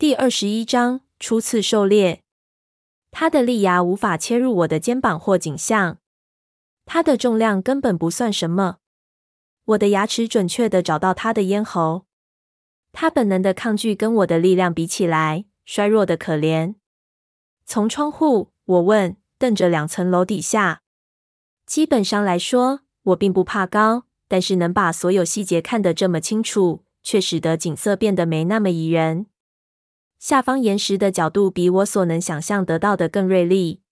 第二十一章初次狩猎。他的利牙无法切入我的肩膀或颈项，他的重量根本不算什么。我的牙齿准确地找到他的咽喉。他本能的抗拒跟我的力量比起来，衰弱的可怜。从窗户，我问，瞪着两层楼底下。基本上来说，我并不怕高，但是能把所有细节看得这么清楚，却使得景色变得没那么宜人。下方岩石的角度比我所能想象得到的更锐利。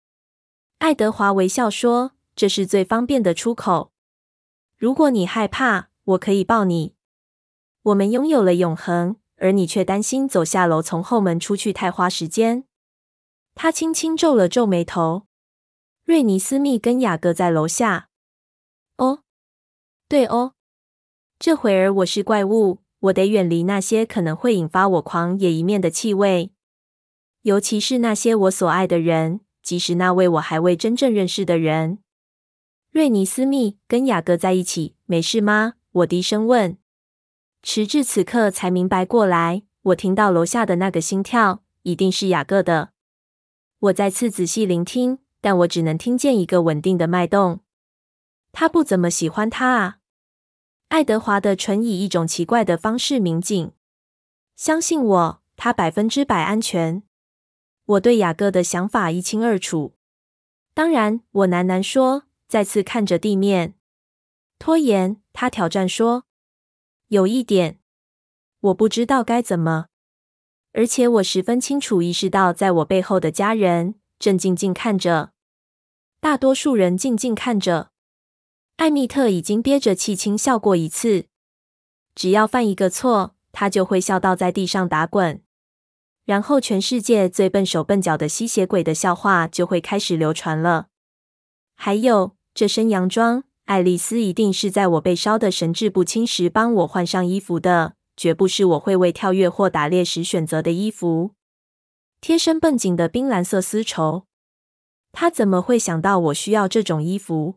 爱德华微笑说：“这是最方便的出口。如果你害怕，我可以抱你。我们拥有了永恒，而你却担心走下楼从后门出去太花时间。”他轻轻皱了皱眉头。瑞尼斯密跟雅各在楼下。哦，对哦，这会儿我是怪物。我得远离那些可能会引发我狂野一面的气味，尤其是那些我所爱的人，即使那位我还未真正认识的人。瑞尼斯密跟雅各在一起，没事吗？我低声问。迟至此刻才明白过来，我听到楼下的那个心跳，一定是雅各的。我再次仔细聆听，但我只能听见一个稳定的脉动。他不怎么喜欢他啊。爱德华的唇以一种奇怪的方式抿紧。相信我，他百分之百安全。我对雅各的想法一清二楚。当然，我喃喃说，再次看着地面。拖延，他挑战说。有一点，我不知道该怎么。而且我十分清楚意识到，在我背后的家人正静静看着。大多数人静静看着。艾蜜特已经憋着气轻笑过一次，只要犯一个错，他就会笑到在地上打滚，然后全世界最笨手笨脚的吸血鬼的笑话就会开始流传了。还有这身洋装，爱丽丝一定是在我被烧得神志不清时帮我换上衣服的，绝不是我会为跳跃或打猎时选择的衣服。贴身绷紧的冰蓝色丝绸，他怎么会想到我需要这种衣服？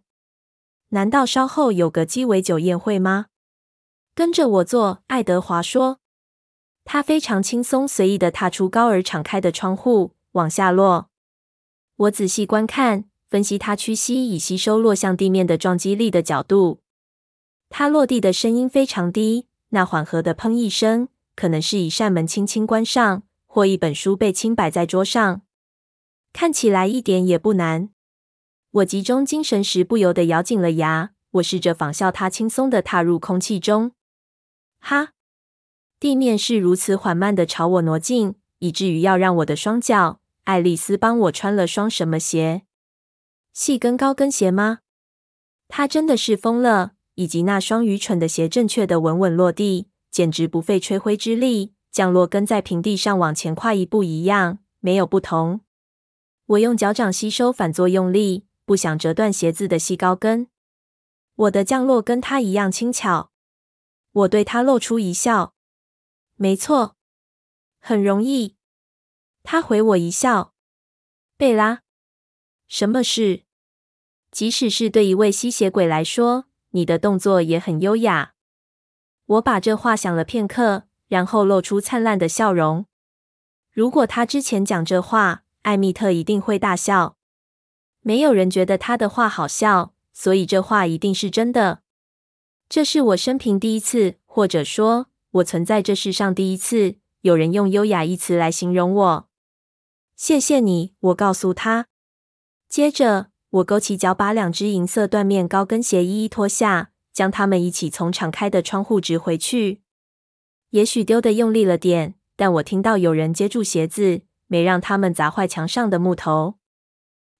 难道稍后有个鸡尾酒宴会吗？跟着我做，爱德华说。他非常轻松随意地踏出高而敞开的窗户，往下落。我仔细观看，分析他屈膝以吸收落向地面的撞击力的角度。他落地的声音非常低，那缓和的砰一声，可能是一扇门轻轻关上，或一本书被轻摆在桌上。看起来一点也不难。我集中精神时，不由得咬紧了牙。我试着仿效他轻松地踏入空气中。哈！地面是如此缓慢地朝我挪近，以至于要让我的双脚。爱丽丝帮我穿了双什么鞋？细跟高跟鞋吗？她真的是疯了！以及那双愚蠢的鞋，正确的稳稳落地，简直不费吹灰之力降落，跟在平地上往前跨一步一样，没有不同。我用脚掌吸收反作用力。不想折断鞋子的细高跟，我的降落跟他一样轻巧。我对他露出一笑。没错，很容易。他回我一笑。贝拉，什么事？即使是对一位吸血鬼来说，你的动作也很优雅。我把这话想了片刻，然后露出灿烂的笑容。如果他之前讲这话，艾米特一定会大笑。没有人觉得他的话好笑，所以这话一定是真的。这是我生平第一次，或者说，我存在这世上第一次，有人用“优雅”一词来形容我。谢谢你，我告诉他。接着，我勾起脚，把两只银色缎面高跟鞋一一脱下，将它们一起从敞开的窗户执回去。也许丢的用力了点，但我听到有人接住鞋子，没让他们砸坏墙上的木头。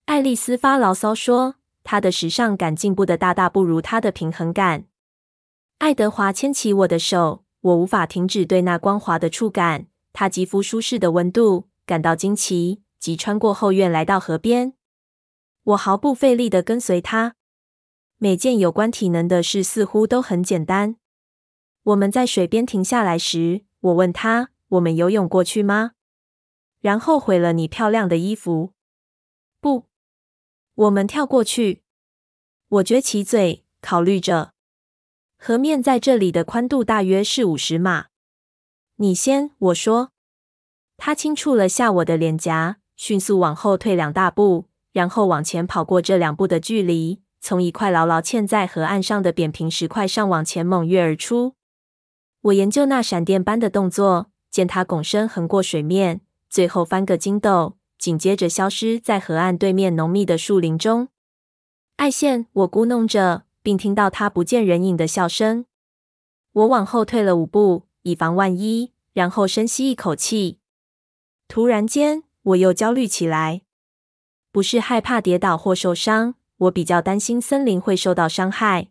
爱丽丝发牢骚说：“她的时尚感进步的大大不如她的平衡感。”爱德华牵起我的手，我无法停止对那光滑的触感、他肌肤舒适的温度感到惊奇，即穿过后院来到河边。我毫不费力地跟随他。每件有关体能的事似乎都很简单。我们在水边停下来时，我问他：“我们游泳过去吗？”然后毁了你漂亮的衣服。不。我们跳过去。我撅起嘴，考虑着。河面在这里的宽度大约是五十码。你先，我说。他轻触了下我的脸颊，迅速往后退两大步，然后往前跑过这两步的距离，从一块牢牢嵌在河岸上的扁平石块上往前猛跃而出。我研究那闪电般的动作，见他拱身横过水面，最后翻个筋斗，紧接着消失在河岸对面浓密的树林中。爱线，我咕哝着，并听到他不见人影的笑声。我往后退了五步，以防万一，然后深吸一口气。突然间，我又焦虑起来。不是害怕跌倒或受伤，我比较担心森林会受到伤害。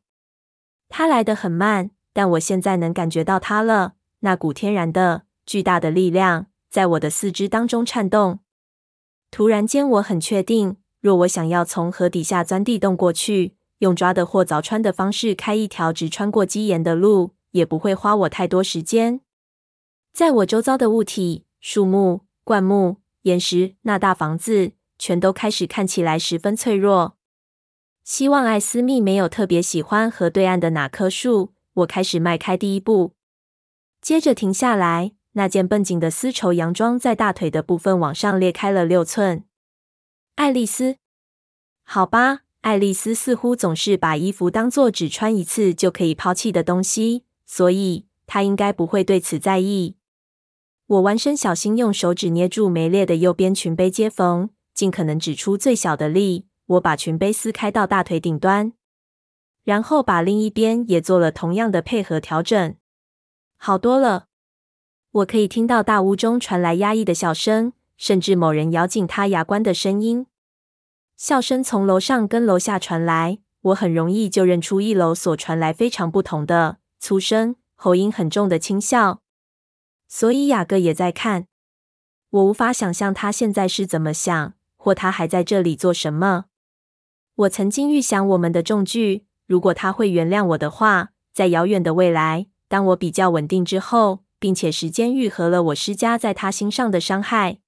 它来得很慢，但我现在能感觉到它了。那股天然的、巨大的力量在我的四肢当中颤动。突然间，我很确定，若我想要从河底下钻地洞过去，用抓的或凿穿的方式开一条直穿过基岩的路，也不会花我太多时间。在我周遭的物体、树木、灌木、岩石、那大房子，全都开始看起来十分脆弱。希望艾斯密没有特别喜欢河对岸的哪棵树。我开始迈开第一步，接着停下来。那件绷紧的丝绸洋装在大腿的部分往上裂开了六寸。爱丽丝，好吧，爱丽丝似乎总是把衣服当作只穿一次就可以抛弃的东西。所以，她应该不会对此在意。我弯身，小心用手指捏住没裂的右边裙背接缝，尽可能指出最小的力。我把裙背撕开到大腿顶端，然后把另一边也做了同样的配合调整。好多了。我可以听到大屋中传来压抑的笑声，甚至某人咬紧他牙关的声音。笑声从楼上跟楼下传来，我很容易就认出一楼所传来非常不同的。粗声、喉音很重的轻笑，所以雅各也在看。我无法想象他现在是怎么想，或他还在这里做什么。我曾经预想我们的重聚，如果他会原谅我的话，在遥远的未来，当我比较稳定之后，并且时间愈合了我施加在他心上的伤害。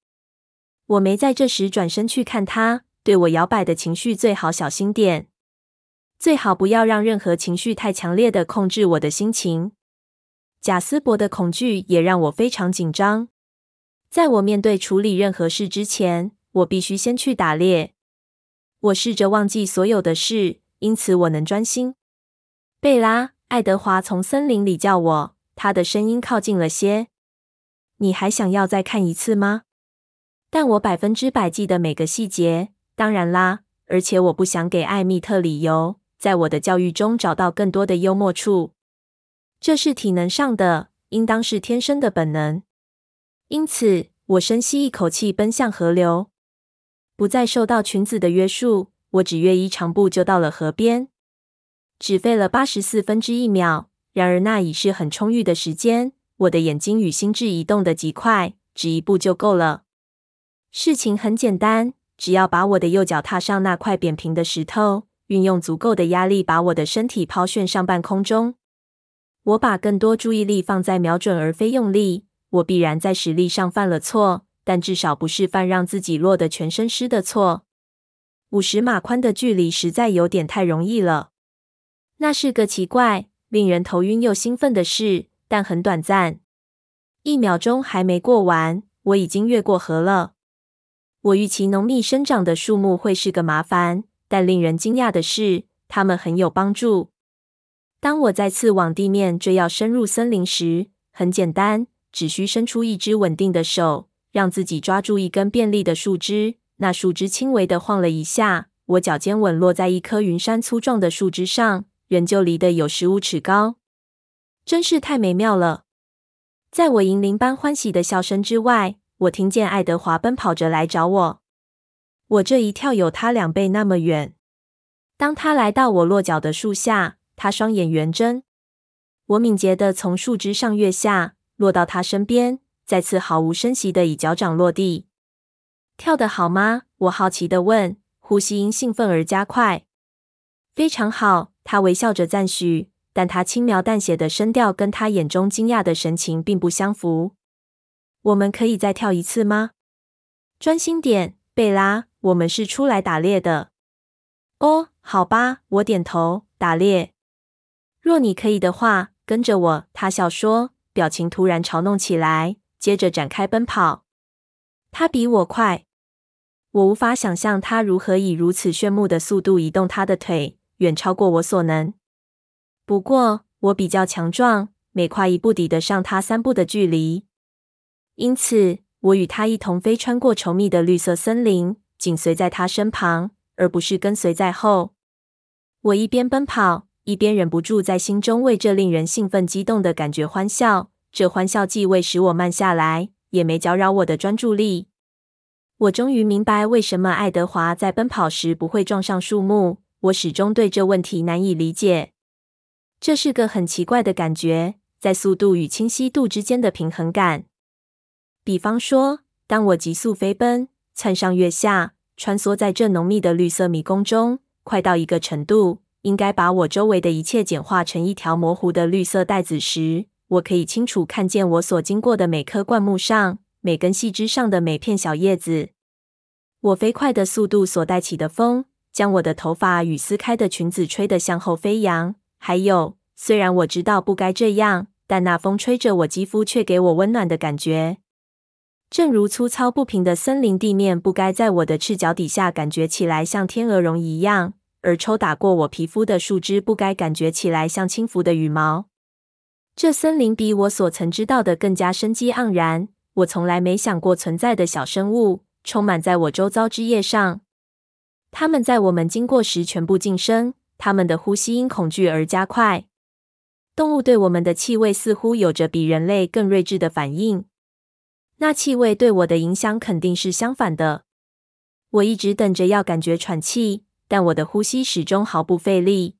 我没在这时转身去看他，对我摇摆的情绪最好小心点。最好不要让任何情绪太强烈的控制我的心情。贾斯伯的恐惧也让我非常紧张。在我面对处理任何事之前，我必须先去打猎。我试着忘记所有的事，因此我能专心。贝拉，爱德华从森林里叫我，他的声音靠近了些。你还想要再看一次吗？但我百分之百记得每个细节。当然啦，而且我不想给艾蜜特理由。在我的教育中找到更多的幽默处，这是体能上的，应当是天生的本能。因此，我深吸一口气，奔向河流，不再受到裙子的约束。我只约一长步就到了河边，只费了八十四分之一秒。然而，那已是很充裕的时间。我的眼睛与心智移动的极快，只一步就够了。事情很简单，只要把我的右脚踏上那块扁平的石头。运用足够的压力，把我的身体抛旋上半空中。我把更多注意力放在瞄准，而非用力。我必然在实力上犯了错，但至少不是犯让自己落得全身湿的错。五十码宽的距离实在有点太容易了。那是个奇怪、令人头晕又兴奋的事，但很短暂。一秒钟还没过完，我已经越过河了。我预期浓密生长的树木会是个麻烦。但令人惊讶的是，它们很有帮助。当我再次往地面坠要深入森林时，很简单，只需伸出一只稳定的手，让自己抓住一根便利的树枝。那树枝轻微的晃了一下，我脚尖稳落在一棵云杉粗壮的树枝上，仍旧离得有十五尺高。真是太美妙了！在我银铃般欢喜的笑声之外，我听见爱德华奔跑着来找我。我这一跳有他两倍那么远。当他来到我落脚的树下，他双眼圆睁。我敏捷地从树枝上跃下，落到他身边，再次毫无声息地以脚掌落地。跳得好吗？我好奇地问，呼吸因兴奋而加快。非常好，他微笑着赞许，但他轻描淡写的声调跟他眼中惊讶的神情并不相符。我们可以再跳一次吗？专心点，贝拉。我们是出来打猎的。哦，好吧，我点头。打猎。若你可以的话，跟着我。他笑说，表情突然嘲弄起来，接着展开奔跑。他比我快。我无法想象他如何以如此炫目的速度移动他的腿，远超过我所能。不过我比较强壮，每跨一步抵得上他三步的距离。因此，我与他一同飞穿过稠密的绿色森林，紧随在他身旁，而不是跟随在后。我一边奔跑，一边忍不住在心中为这令人兴奋激动的感觉欢笑。这欢笑既未使我慢下来，也没搅扰我的专注力。我终于明白为什么爱德华在奔跑时不会撞上树木。我始终对这问题难以理解。这是个很奇怪的感觉，在速度与清晰度之间的平衡感。比方说，当我急速飞奔，窜上跃下，穿梭在这浓密的绿色迷宫中，快到一个程度，应该把我周围的一切简化成一条模糊的绿色带子时，我可以清楚看见我所经过的每棵灌木上。每根细枝上的每片小叶子，我飞快的速度所带起的风，将我的头发与撕开的裙子吹得向后飞扬。还有，虽然我知道不该这样，但那风吹着我肌肤却给我温暖的感觉。正如粗糙不平的森林地面不该在我的赤脚底下感觉起来像天鹅绒一样，而抽打过我皮肤的树枝不该感觉起来像轻浮的羽毛。这森林比我所曾知道的更加生机盎然。我从来没想过存在的小生物，充满在我周遭枝叶上。它们在我们经过时全部噤声，它们的呼吸因恐惧而加快。动物对我们的气味似乎有着比人类更睿智的反应。那气味对我的影响肯定是相反的。我一直等着要感觉喘气，但我的呼吸始终毫不费力。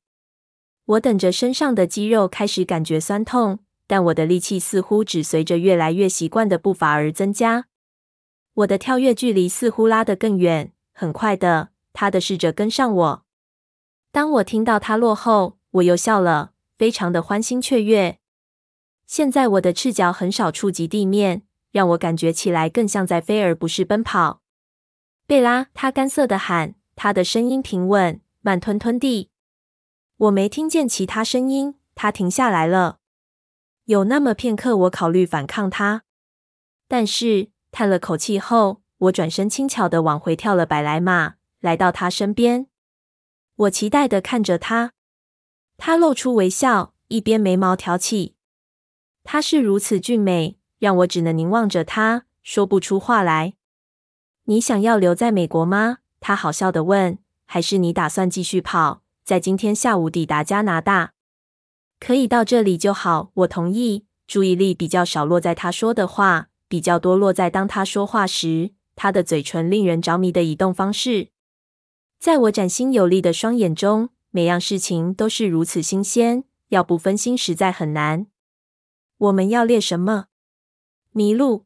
我等着身上的肌肉开始感觉酸痛。但我的力气似乎只随着越来越习惯的步伐而增加。我的跳跃距离似乎拉得更远，很快的，他的试着跟上我。当我听到他落后，我又笑了，非常的欢欣雀跃。现在我的赤脚很少触及地面，让我感觉起来更像在飞而不是奔跑。贝拉，他干涩的喊，他的声音平稳、慢吞吞地。我没听见其他声音，他停下来了。有那么片刻，我考虑反抗他，但是叹了口气后，我转身轻巧的往回跳了百来码，来到他身边。我期待的看着他，他露出微笑，一边眉毛挑起。他是如此俊美，让我只能凝望着他，说不出话来。你想要留在美国吗？他好笑的问。还是你打算继续跑，在今天下午抵达加拿大？可以到这里就好，我同意。注意力比较少落在他说的话，比较多落在当他说话时，他的嘴唇令人着迷的移动方式。在我崭新有力的双眼中，每样事情都是如此新鲜，要不分心实在很难。我们要猎什么？麋鹿。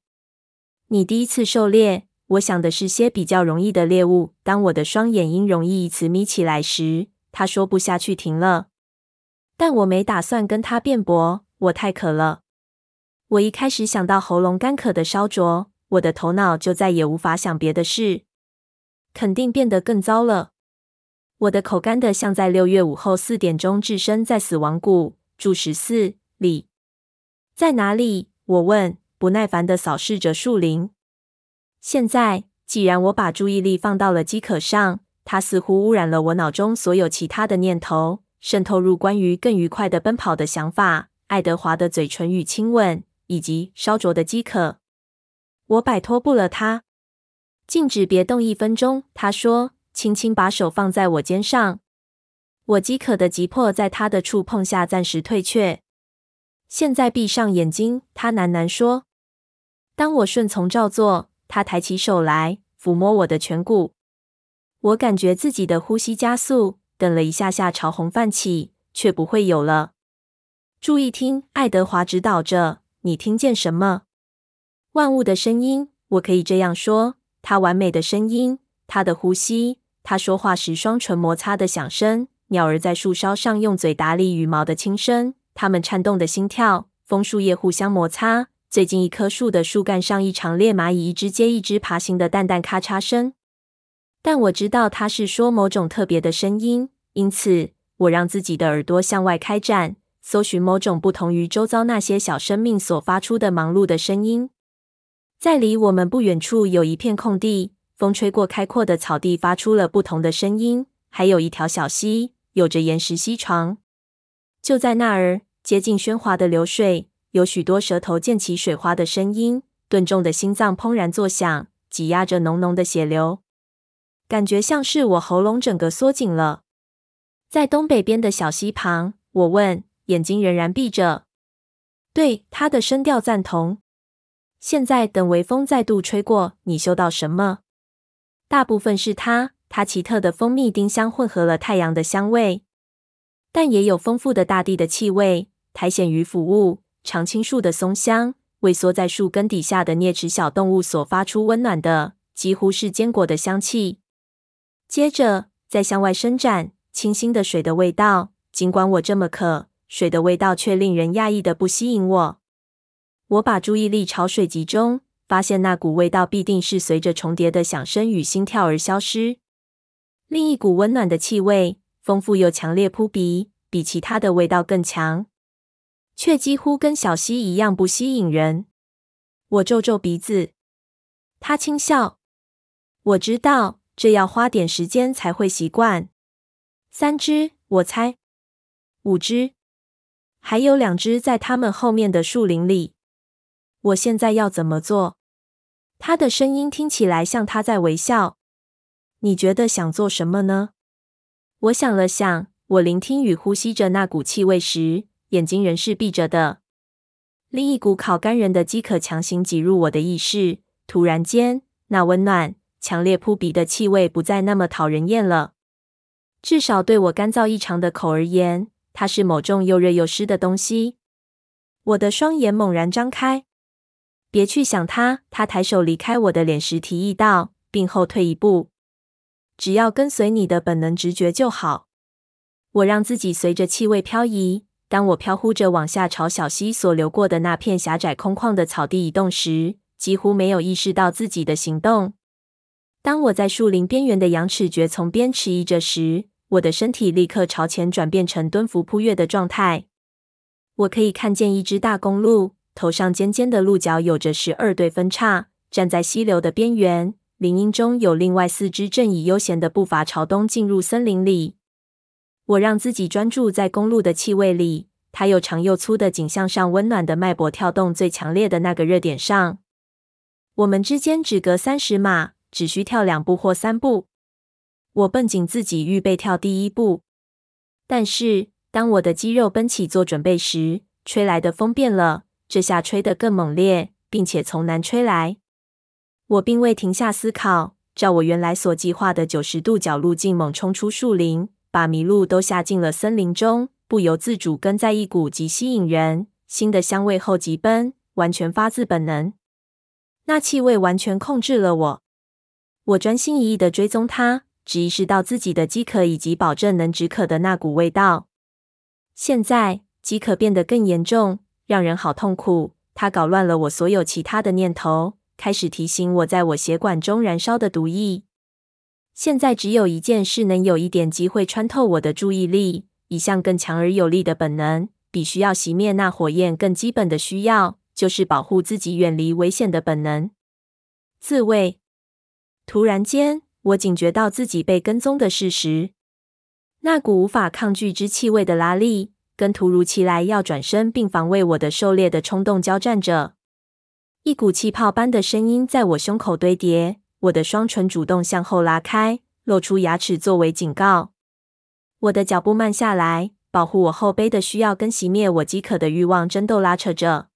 你第一次狩猎，我想的是些比较容易的猎物。当我的双眼因容易一词眯起来时，他说不下去，停了。但我没打算跟他辩驳，我太渴了。我一开始想到喉咙干渴的烧灼，我的头脑就再也无法想别的事。肯定变得更糟了。我的口干的像在六月午后四点钟置身在死亡谷。住十四里，在哪里？我问，不耐烦的扫视着树林。现在，既然我把注意力放到了饥渴上，它似乎污染了我脑中所有其他的念头。渗透入关于更愉快的奔跑的想法，爱德华的嘴唇与亲吻，以及烧灼的饥渴。我摆脱不了他，静止别动一分钟。他说，轻轻把手放在我肩上。我饥渴的急迫在他的触碰下暂时退却。现在闭上眼睛，他喃喃说。当我顺从照做，他抬起手来抚摸我的颧骨。我感觉自己的呼吸加速。等了一下下，潮红泛起，却不会有了。注意听，爱德华指导着。你听见什么？万物的声音，我可以这样说。他完美的声音，他的呼吸，他说话时双唇摩擦的响声，鸟儿在树梢上用嘴打理羽毛的轻声，它们颤动的心跳，枫树叶互相摩擦，最近一棵树的树干上一长列蚂蚁一只接一只爬行的淡淡咔嚓声。但我知道他是说某种特别的声音，因此我让自己的耳朵向外开展，搜寻某种不同于周遭那些小生命所发出的忙碌的声音。在离我们不远处有一片空地，风吹过开阔的草地，发出了不同的声音。还有一条小溪，有着岩石溪床。就在那儿，接近喧哗的流水，有许多舌头溅起水花的声音，钝重的心脏怦然作响，挤压着浓浓的血流，感觉像是我喉咙整个缩紧了。在东北边的小溪旁，我问，眼睛仍然闭着。对，他的声调赞同。现在等微风再度吹过，你嗅到什么？大部分是它。它奇特的蜂蜜丁香混合了太阳的香味，但也有丰富的大地的气味，苔藓与腐物、常青树的松香，萎缩在树根底下的啮齿小动物所发出温暖的，几乎是坚果的香气。接着，再向外伸展，清新的水的味道。尽管我这么渴，水的味道却令人讶异的不吸引我。我把注意力朝水集中，发现那股味道必定是随着重叠的响声与心跳而消失。另一股温暖的气味，丰富又强烈扑鼻，比其他的味道更强，却几乎跟小溪一样不吸引人。我皱皱鼻子，他轻笑。我知道这要花点时间才会习惯。三只，我猜。五只，还有两只在他们后面的树林里。我现在要怎么做？他的声音听起来像他在微笑。你觉得想做什么呢？我想了想，我聆听与呼吸着那股气味时，眼睛仍是闭着的。另一股烤干人的饥渴强行挤入我的意识。突然间，那温暖、强烈扑鼻的气味不再那么讨人厌了。至少对我干燥异常的口而言，它是某种又热又湿的东西。我的双眼猛然张开。别去想它。他抬手离开我的脸时提议道，并后退一步。只要跟随你的本能直觉就好。我让自己随着气味漂移。当我飘忽着往下朝小溪所流过的那片狭窄空旷的草地移动时，几乎没有意识到自己的行动。当我在树林边缘的羊齿蕨丛边迟疑着时，我的身体立刻朝前转变成蹲伏扑跃的状态。我可以看见一只大公鹿，头上尖尖的鹿角有着十二对分叉，站在溪流的边缘。林荫中有另外四只正以悠闲的步伐朝东进入森林里。我让自己专注在公鹿的气味里，它又长又粗的颈项上温暖的脉搏跳动最强烈的那个热点上。我们之间只隔三十码，只需跳两步或三步。我绷紧自己，预备跳第一步。但是当我的肌肉绷起做准备时，吹来的风变了，这下吹得更猛烈，并且从南吹来。我并未停下思考，照我原来所计划的九十度角路径猛冲出树林，把麋鹿都吓进了森林中，不由自主跟在一股极吸引人新的香味后疾奔，完全发自本能。那气味完全控制了我，我专心一意地追踪它，只意识到自己的饥渴以及保证能止渴的那股味道。现在饥渴变得更严重，让人好痛苦，它搞乱了我所有其他的念头。开始提醒我在我血管中燃烧的毒液。现在只有一件事能有一点机会穿透我的注意力，一项更强而有力的本能，比需要熄灭那火焰更基本的需要，就是保护自己远离危险的本能。自卫。突然间，我警觉到自己被跟踪的事实。那股无法抗拒之气味的拉力，跟突如其来要转身并防卫我的狩猎的冲动交战着。一股气泡般的声音在我胸口堆叠，我的双唇主动向后拉开，露出牙齿作为警告。我的脚步慢下来，保护我后背的需要跟熄灭我饥渴的欲望争斗拉扯着。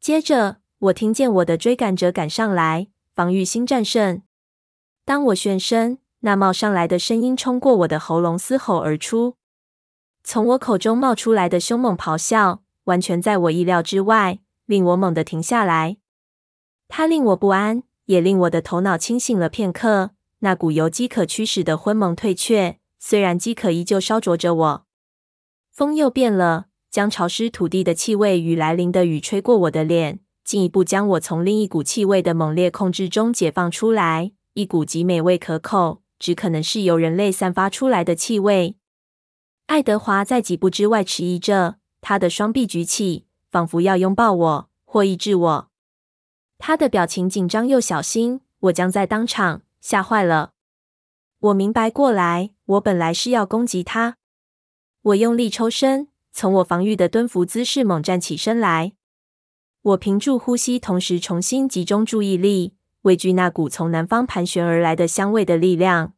接着，我听见我的追赶者赶上来，防御心战胜。当我旋身，那冒上来的声音冲过我的喉咙，嘶吼而出。从我口中冒出来的凶猛咆哮，完全在我意料之外。令我猛地停下来，它令我不安，也令我的头脑清醒了片刻。那股由饥渴驱使的昏蒙退却，虽然饥渴依旧烧灼着我。风又变了，将潮湿土地的气味与来临的雨吹过我的脸，进一步将我从另一股气味的猛烈控制中解放出来。一股极美味可口，只可能是由人类散发出来的气味。爱德华在几步之外迟疑着，他的双臂举起。仿佛要拥抱我或抑制我，他的表情紧张又小心，我将在当场吓坏了。我明白过来，我本来是要攻击他。我用力抽身，从我防御的蹲伏姿势猛站起身来。我屏住呼吸，同时重新集中注意力，畏惧那股从南方盘旋而来的香味的力量。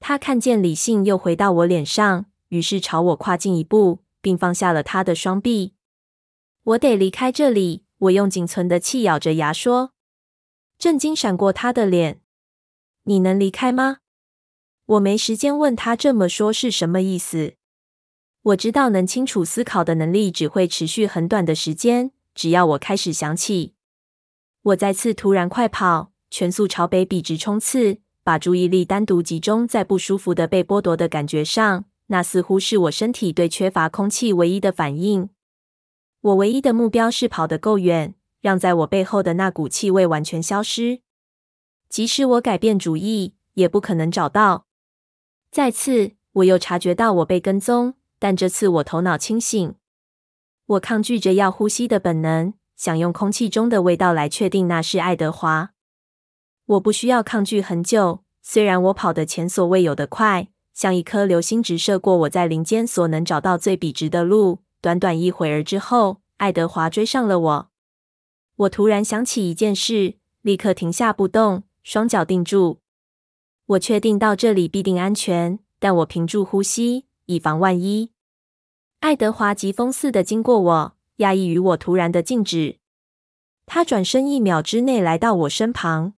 他看见理性又回到我脸上，于是朝我跨进一步，并放下了他的双臂。我得离开这里，我用仅存的气咬着牙说。震惊闪过他的脸。你能离开吗？我没时间问他这么说是什么意思。我知道能清楚思考的能力只会持续很短的时间。只要我开始想起，我再次突然快跑，全速朝北笔直冲刺，把注意力单独集中在不舒服的被剥夺的感觉上。那似乎是我身体对缺乏空气唯一的反应。我唯一的目标是跑得够远，让在我背后的那股气味完全消失。即使我改变主意，也不可能找到。再次，我又察觉到我被跟踪，但这次我头脑清醒。我抗拒着要呼吸的本能，想用空气中的味道来确定那是爱德华。我不需要抗拒很久，虽然我跑得前所未有的快，像一颗流星直射过我在林间所能找到最笔直的路。短短一会儿之后，爱德华追上了我。我突然想起一件事，立刻停下不动，双脚定住。我确定到这里必定安全，但我屏住呼吸，以防万一。爱德华疾风似的经过我，讶异于我突然的静止。他转身一秒之内来到我身旁，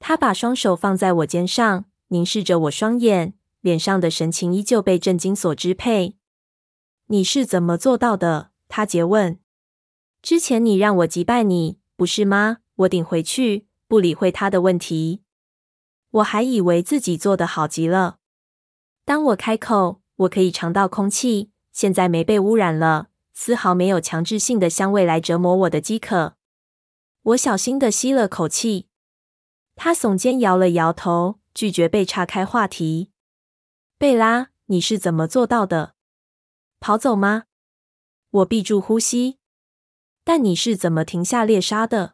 他把双手放在我肩上，凝视着我双眼，脸上的神情依旧被震惊所支配。你是怎么做到的？他诘问。之前你让我击败你，不是吗？我顶回去，不理会他的问题。我还以为自己做的好极了。当我开口，我可以尝到空气。现在没被污染了，丝毫没有强制性的香味来折磨我的饥渴。我小心的吸了口气。他耸肩摇了摇头，拒绝被岔开话题。贝拉，你是怎么做到的？跑走吗？我闭住呼吸。但你是怎么停下猎杀的？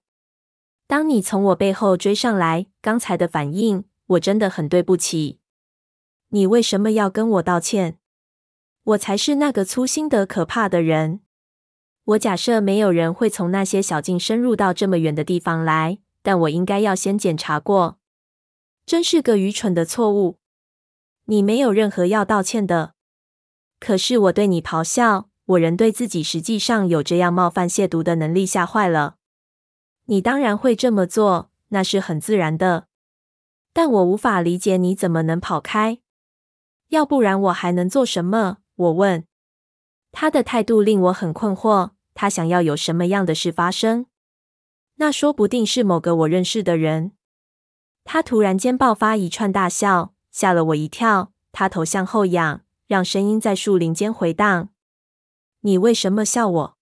当你从我背后追上来，刚才的反应，我真的很对不起。你为什么要跟我道歉？我才是那个粗心得可怕的人。我假设没有人会从那些小径深入到这么远的地方来，但我应该要先检查过。真是个愚蠢的错误。你没有任何要道歉的。可是我对你咆哮，我仍对自己实际上有这样冒犯亵渎的能力吓坏了。你当然会这么做，那是很自然的。但我无法理解你怎么能跑开。要不然我还能做什么？我问。他的态度令我很困惑。他想要有什么样的事发生？那说不定是某个我认识的人。他突然间爆发一串大笑，吓了我一跳。他头向后仰，让声音在树林间回荡。你为什么笑我？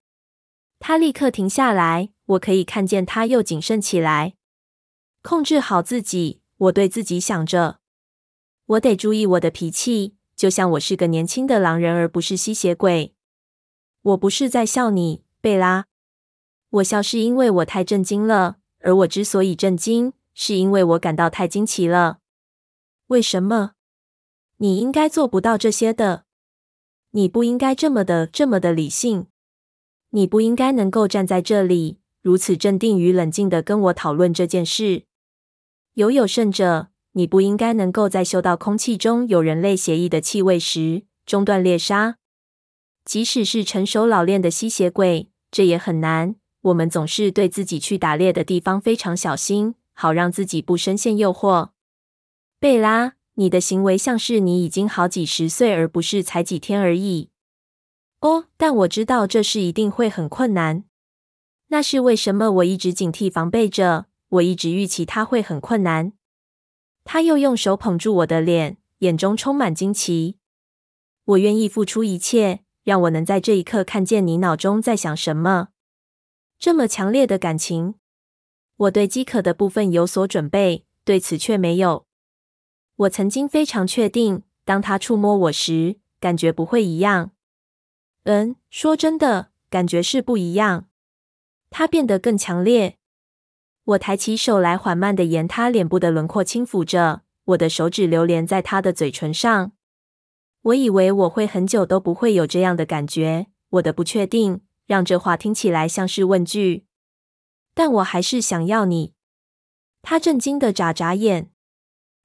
他立刻停下来，我可以看见他又谨慎起来。控制好自己，我对自己想着。我得注意我的脾气。就像我是个年轻的狼人，而不是吸血鬼。我不是在笑你，贝拉。我笑是因为我太震惊了，而我之所以震惊，是因为我感到太惊奇了。为什么？你应该做不到这些的。你不应该这么的、这么的理性。你不应该能够站在这里，如此镇定与冷静地跟我讨论这件事。有有甚者。你不应该能够在嗅到空气中有人类血液的气味时中断猎杀，即使是成熟老练的吸血鬼，这也很难。我们总是对自己去打猎的地方非常小心，好让自己不深陷诱惑。贝拉，你的行为像是你已经好几十岁，而不是才几天而已。哦，但我知道这事一定会很困难。那是为什么我一直警惕防备着，我一直预期它会很困难。他又用手捧住我的脸，眼中充满惊奇。我愿意付出一切，让我能在这一刻看见你脑中在想什么。这么强烈的感情，我对饥渴的部分有所准备，对此却没有。我曾经非常确定，当他触摸我时，感觉不会一样。嗯，说真的，感觉是不一样。他变得更强烈。我抬起手来，缓慢地沿他脸部的轮廓轻抚着，我的手指流连在他的嘴唇上。我以为我会很久都不会有这样的感觉。我的不确定让这话听起来像是问句，但我还是想要你。他震惊地眨眨眼。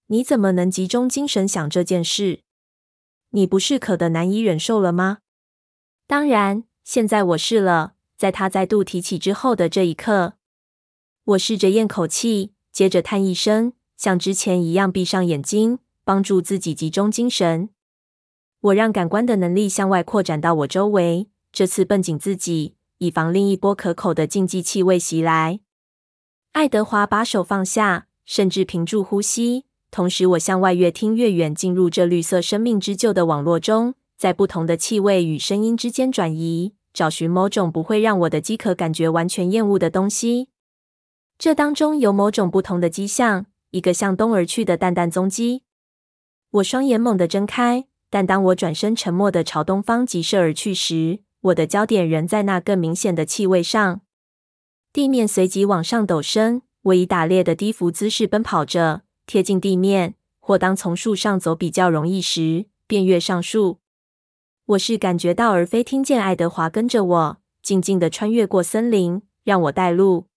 你怎么能集中精神想这件事？你不是渴得难以忍受了吗？当然，现在我是了。在他再度提起之后的这一刻，我试着咽口气，接着叹一声，像之前一样闭上眼睛，帮助自己集中精神。我让感官的能力向外扩展到我周围，这次绷紧自己，以防另一波可口的禁忌气味袭来。爱德华把手放下，甚至屏住呼吸。同时，我向外越听越远，进入这绿色生命之臼的网络中，在不同的气味与声音之间转移，找寻某种不会让我的饥渴感觉完全厌恶的东西。这当中有某种不同的迹象，一个向东而去的淡淡踪迹。我双眼猛地睁开，但当我转身沉默地朝东方急射而去时，我的焦点仍在那更明显的气味上。地面随即往上陡升，我以打猎的低伏姿势奔跑着。贴近地面，或当从树上走比较容易时，便跃上树。我是感觉到而非听见爱德华跟着我，静静地穿越过森林，让我带路。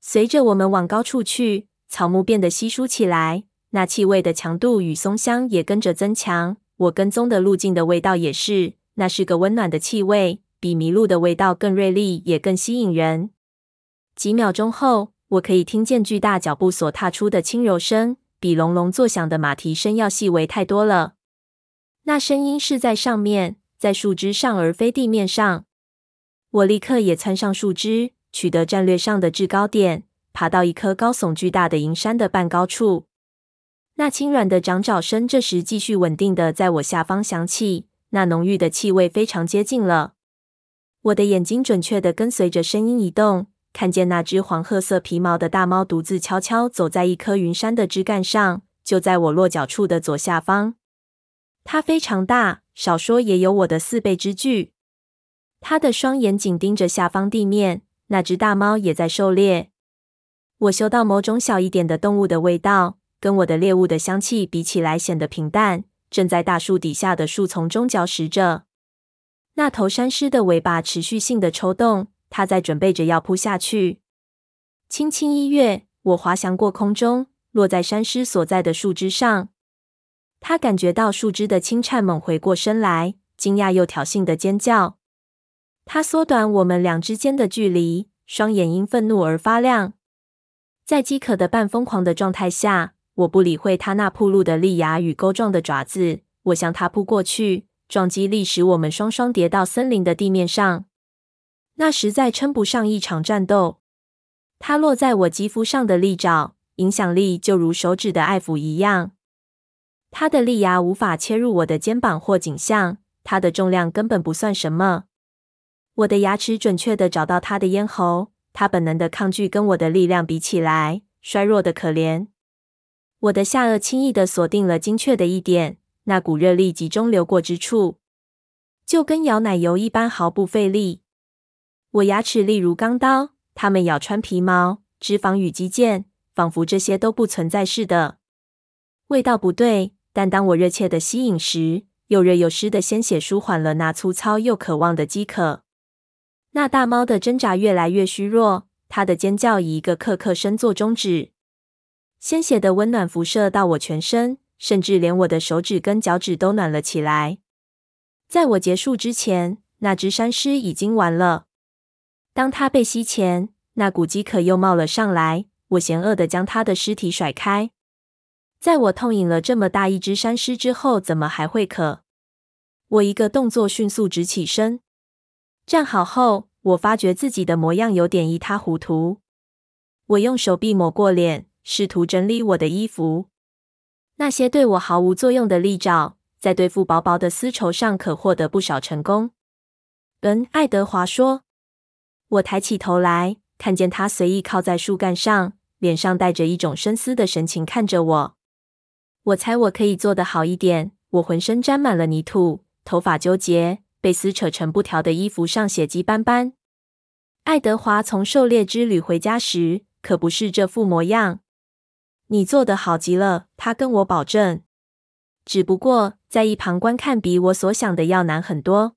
随着我们往高处去，草木变得稀疏起来，那气味的强度与松香也跟着增强。我跟踪的路径的味道也是，那是个温暖的气味，比麋鹿的味道更锐利，也更吸引人。几秒钟后。我可以听见巨大脚步所踏出的轻柔声，比隆隆作响的马蹄声要细微太多了。那声音是在上面，在树枝上，而非地面上。我立刻也窜上树枝，取得战略上的制高点，爬到一棵高耸巨大的银杉的半高处。那轻软的掌爪声这时继续稳定的在我下方响起，那浓郁的气味非常接近了。我的眼睛准确地跟随着声音移动。看见那只黄褐色皮毛的大猫独自悄悄走在一棵云杉的枝干上，就在我落脚处的左下方。它非常大，少说也有我的四倍之巨。它的双眼紧盯着下方地面。那只大猫也在狩猎。我嗅到某种小一点的动物的味道，跟我的猎物的香气比起来显得平淡。正在大树底下的树丛中嚼食着。那头山狮的尾巴持续性的抽动。他在准备着要扑下去，轻轻一跃，我滑翔过空中，落在山狮所在的树枝上。他感觉到树枝的轻颤，猛回过身来，惊讶又挑衅的尖叫。他缩短我们俩之间的距离，双眼因愤怒而发亮。在饥渴的半疯狂的状态下，我不理会他那暴露的利牙与钩状的爪子，我向他扑过去，撞击力使我们双双跌到森林的地面上。那实在称不上一场战斗。它落在我肌肤上的利爪，影响力就如手指的爱抚一样。它的利牙无法切入我的肩膀或颈项，它的重量根本不算什么。我的牙齿准确地找到它的咽喉，它本能的抗拒跟我的力量比起来，衰弱的可怜。我的下颚轻易地锁定了精确的一点，那股热力集中流过之处，就跟摇奶油一般毫不费力。我牙齿利如钢刀，它们咬穿皮毛、脂肪与肌腱，仿佛这些都不存在似的。味道不对，但当我热切的吸引时，又热又湿的鲜血舒缓了那粗糙又渴望的饥渴。那大猫的挣扎越来越虚弱，它的尖叫以一个刻刻声作终止。鲜血的温暖辐射到我全身，甚至连我的手指跟脚趾都暖了起来。在我结束之前，那只山狮已经完了。当他被吸前，那股饥渴又冒了上来。我嫌恶地将他的尸体甩开。在我痛饮了这么大一只山狮之后，怎么还会渴？我一个动作迅速直起身，站好后，我发觉自己的模样有点一塌糊涂。我用手臂抹过脸，试图整理我的衣服。那些对我毫无作用的利爪，在对付薄薄的丝绸上可获得不少成功。嗯，爱德华说。我抬起头来，看见他随意靠在树干上，脸上带着一种深思的神情看着我。我猜我可以做得好一点。我浑身沾满了泥土，头发纠结，被撕扯成布条的衣服上血迹斑斑。爱德华从狩猎之旅回家时，可不是这副模样。你做得好极了，他跟我保证。只不过在一旁观看比我所想的要难很多。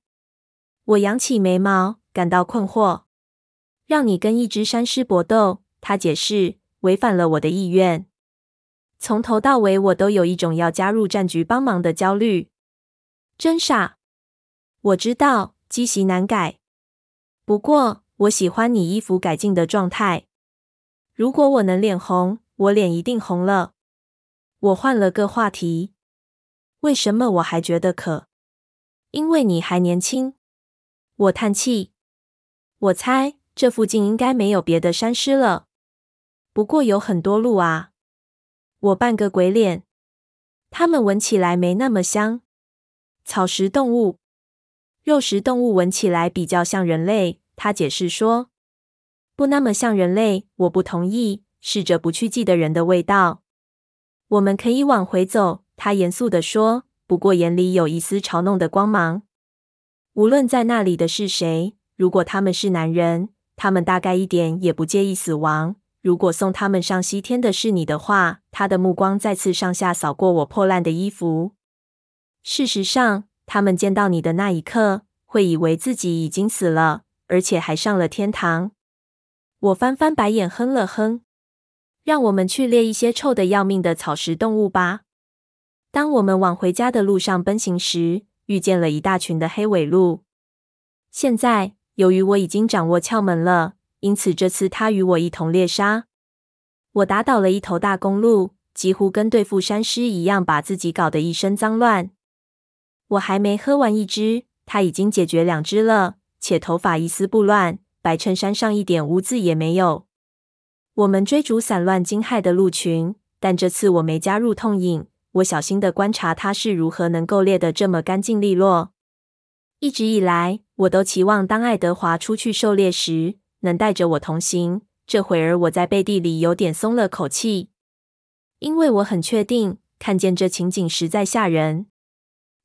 我扬起眉毛，感到困惑。让你跟一只山狮搏斗，他解释，违反了我的意愿。从头到尾，我都有一种要加入战局帮忙的焦虑。真傻。我知道，积习难改。不过，我喜欢你衣服改进的状态。如果我能脸红，我脸一定红了。我换了个话题。为什么我还觉得渴？因为你还年轻。我叹气。我猜这附近应该没有别的山狮了。不过有很多鹿啊。我扮个鬼脸。它们闻起来没那么香。草食动物，肉食动物闻起来比较像人类。他解释说，不那么像人类。我不同意。试着不去记得人的味道。我们可以往回走。他严肃地说，不过眼里有一丝嘲弄的光芒。无论在那里的是谁，如果他们是男人，他们大概一点也不介意死亡。如果送他们上西天的是你的话，他的目光再次上下扫过我破烂的衣服。事实上，他们见到你的那一刻，会以为自己已经死了，而且还上了天堂。我翻翻白眼，哼了哼。让我们去猎一些臭得要命的草食动物吧。当我们往回家的路上奔行时，遇见了一大群的黑尾鹿。现在，由于我已经掌握窍门了，因此这次他与我一同猎杀。我打倒了一头大公鹿，几乎跟对付山狮一样，把自己搞得一身脏乱。我还没喝完一只，他已经解决两只了，且头发一丝不乱，白衬衫上一点污渍也没有。我们追逐散乱惊骇的鹿群，但这次我没加入痛饮。我小心的观察他是如何能够猎得这么干净利落。一直以来，我都期望当爱德华出去狩猎时能带着我同行。这会儿，我在背地里有点松了口气，因为我很确定看见这情景实在吓人，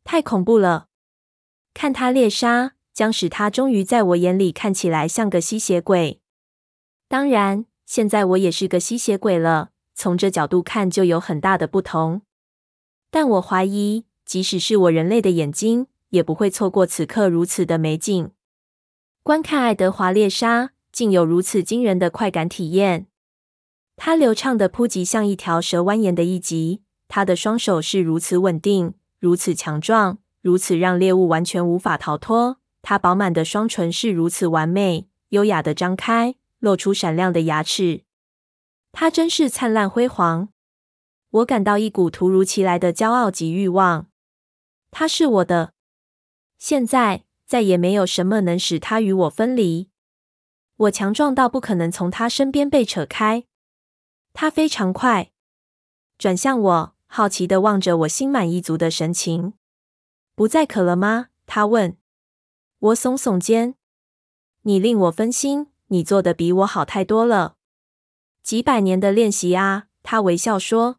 太恐怖了。看他猎杀，将使他终于在我眼里看起来像个吸血鬼。当然，现在我也是个吸血鬼了。从这角度看，就有很大的不同。但我怀疑，即使是我人类的眼睛，也不会错过此刻如此的美景。观看爱德华猎杀，竟有如此惊人的快感体验。他流畅的扑击像一条蛇蜿蜒的一击，他的双手是如此稳定，如此强壮，如此让猎物完全无法逃脱。他饱满的双唇是如此完美，优雅的张开，露出闪亮的牙齿。他真是灿烂辉煌。我感到一股突如其来的骄傲及欲望。他是我的，现在再也没有什么能使他与我分离。我强壮到不可能从他身边被扯开。他非常快，转向我，好奇地望着我心满意足的神情。不再渴了吗？他问。我耸耸肩。你令我分心，你做的比我好太多了。几百年的练习啊，他微笑说。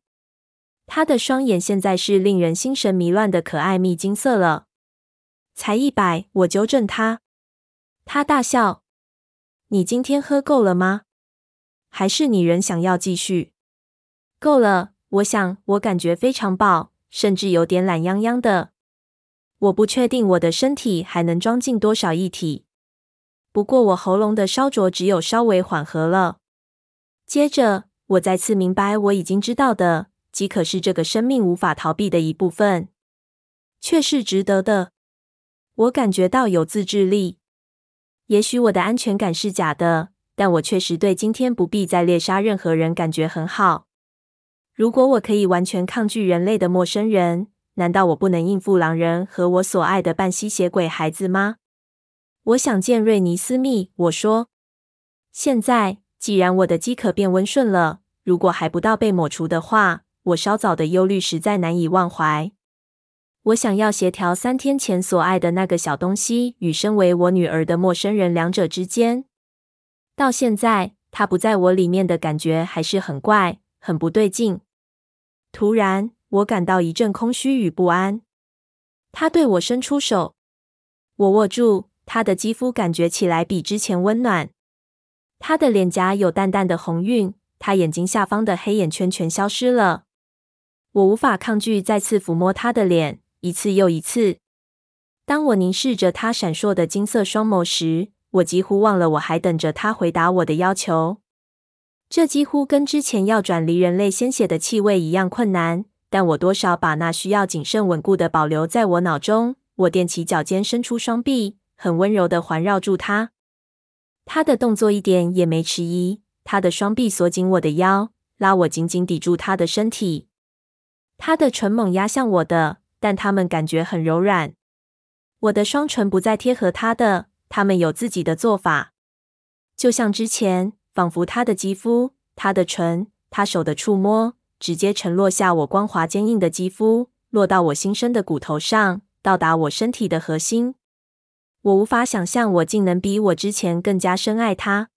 他的双眼现在是令人心神迷乱的可爱蜜金色了。才一百，我纠正他。他大笑。你今天喝够了吗？还是你仍想要继续？够了，我想，我感觉非常饱，甚至有点懒洋洋的。我不确定我的身体还能装进多少液体。不过我喉咙的烧灼只有稍微缓和了。接着，我再次明白我已经知道的。即可是这个生命无法逃避的一部分，却是值得的。我感觉到有自制力。也许我的安全感是假的，但我确实对今天不必再猎杀任何人感觉很好。如果我可以完全抗拒人类的陌生人，难道我不能应付狼人和我所爱的半吸血鬼孩子吗？我想见瑞尼斯密，我说。现在，既然我的饥渴变温顺了，如果还不到被抹除的话。我稍早的忧虑实在难以忘怀。我想要协调三天前所爱的那个小东西与身为我女儿的陌生人两者之间。到现在，他不在我里面的感觉还是很怪，很不对劲。突然，我感到一阵空虚与不安。他对我伸出手，我握住他的肌肤，感觉起来比之前温暖。他的脸颊有淡淡的红晕，他眼睛下方的黑眼圈全消失了。我无法抗拒再次抚摸他的脸，一次又一次。当我凝视着他闪烁的金色双眸时，我几乎忘了我还等着他回答我的要求。这几乎跟之前要转离人类鲜血的气味一样困难，但我多少把那需要谨慎稳固的保留在我脑中。我踮起脚尖，伸出双臂，很温柔的环绕住他。他的动作一点也没迟疑，他的双臂锁紧我的腰，拉我紧紧抵住他的身体。他的唇猛压向我的，但他们感觉很柔软。我的双唇不再贴合他的，他们有自己的做法。就像之前，仿佛他的肌肤、他的唇、他手的触摸，直接沉落下我光滑坚硬的肌肤，落到我新生的骨头上，到达我身体的核心。我无法想象，我竟能比我之前更加深爱他。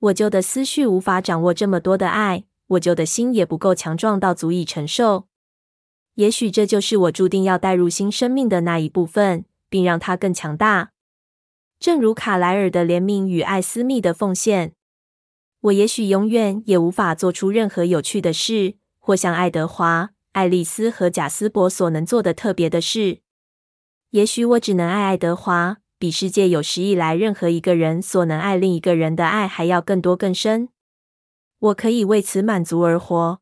我旧的思绪无法掌握这么多的爱，我旧的心也不够强壮到足以承受。也许这就是我注定要带入新生命的那一部分，并让它更强大。正如卡莱尔的怜悯与艾斯密的奉献，我也许永远也无法做出任何有趣的事，或像爱德华、爱丽丝和贾斯伯所能做的特别的事。也许我只能爱爱德华，比世界有史以来任何一个人所能爱另一个人的爱还要更多更深。我可以为此满足而活。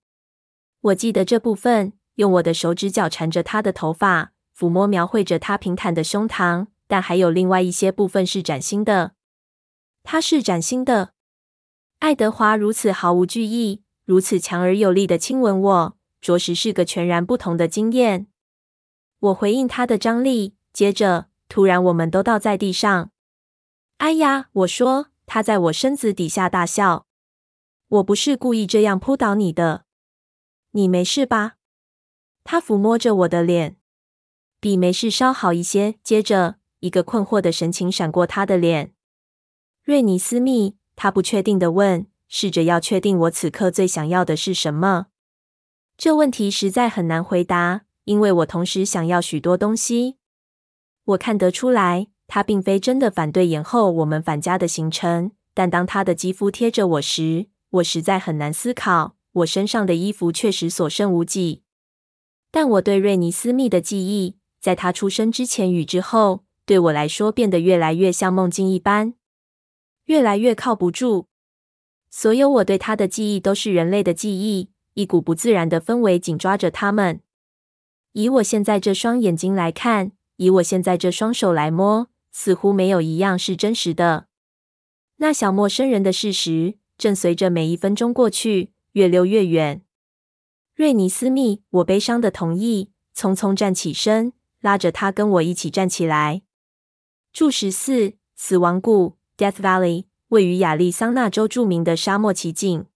我记得这部分，用我的手指脚缠着他的头发，抚摸描绘着他平坦的胸膛，但还有另外一些部分是崭新的。他是崭新的。爱德华如此毫无惧意，如此强而有力的亲吻我，着实是个全然不同的经验。我回应他的张力。接着，突然，我们都倒在地上。哎呀！我说，他在我身子底下大笑。我不是故意这样扑倒你的。你没事吧？他抚摸着我的脸，比没事稍好一些。接着，一个困惑的神情闪过他的脸。瑞尼斯密，他不确定地问，试着要确定我此刻最想要的是什么。这问题实在很难回答，因为我同时想要许多东西。我看得出来，他并非真的反对延后我们返家的行程。但当他的肌肤贴着我时，我实在很难思考。我身上的衣服确实所剩无几，但我对瑞尼斯密的记忆，在他出生之前与之后，对我来说变得越来越像梦境一般，越来越靠不住。所有我对他的记忆都是人类的记忆，一股不自然的氛围紧抓着他们。以我现在这双眼睛来看。以我现在这双手来摸，似乎没有一样是真实的。那小陌生人的事实正随着每一分钟过去，越溜越远。瑞尼斯密，我悲伤的同意，匆匆站起身，拉着他跟我一起站起来。注十四：死亡谷 （Death Valley） 位于亚利桑那州著名的沙漠奇境。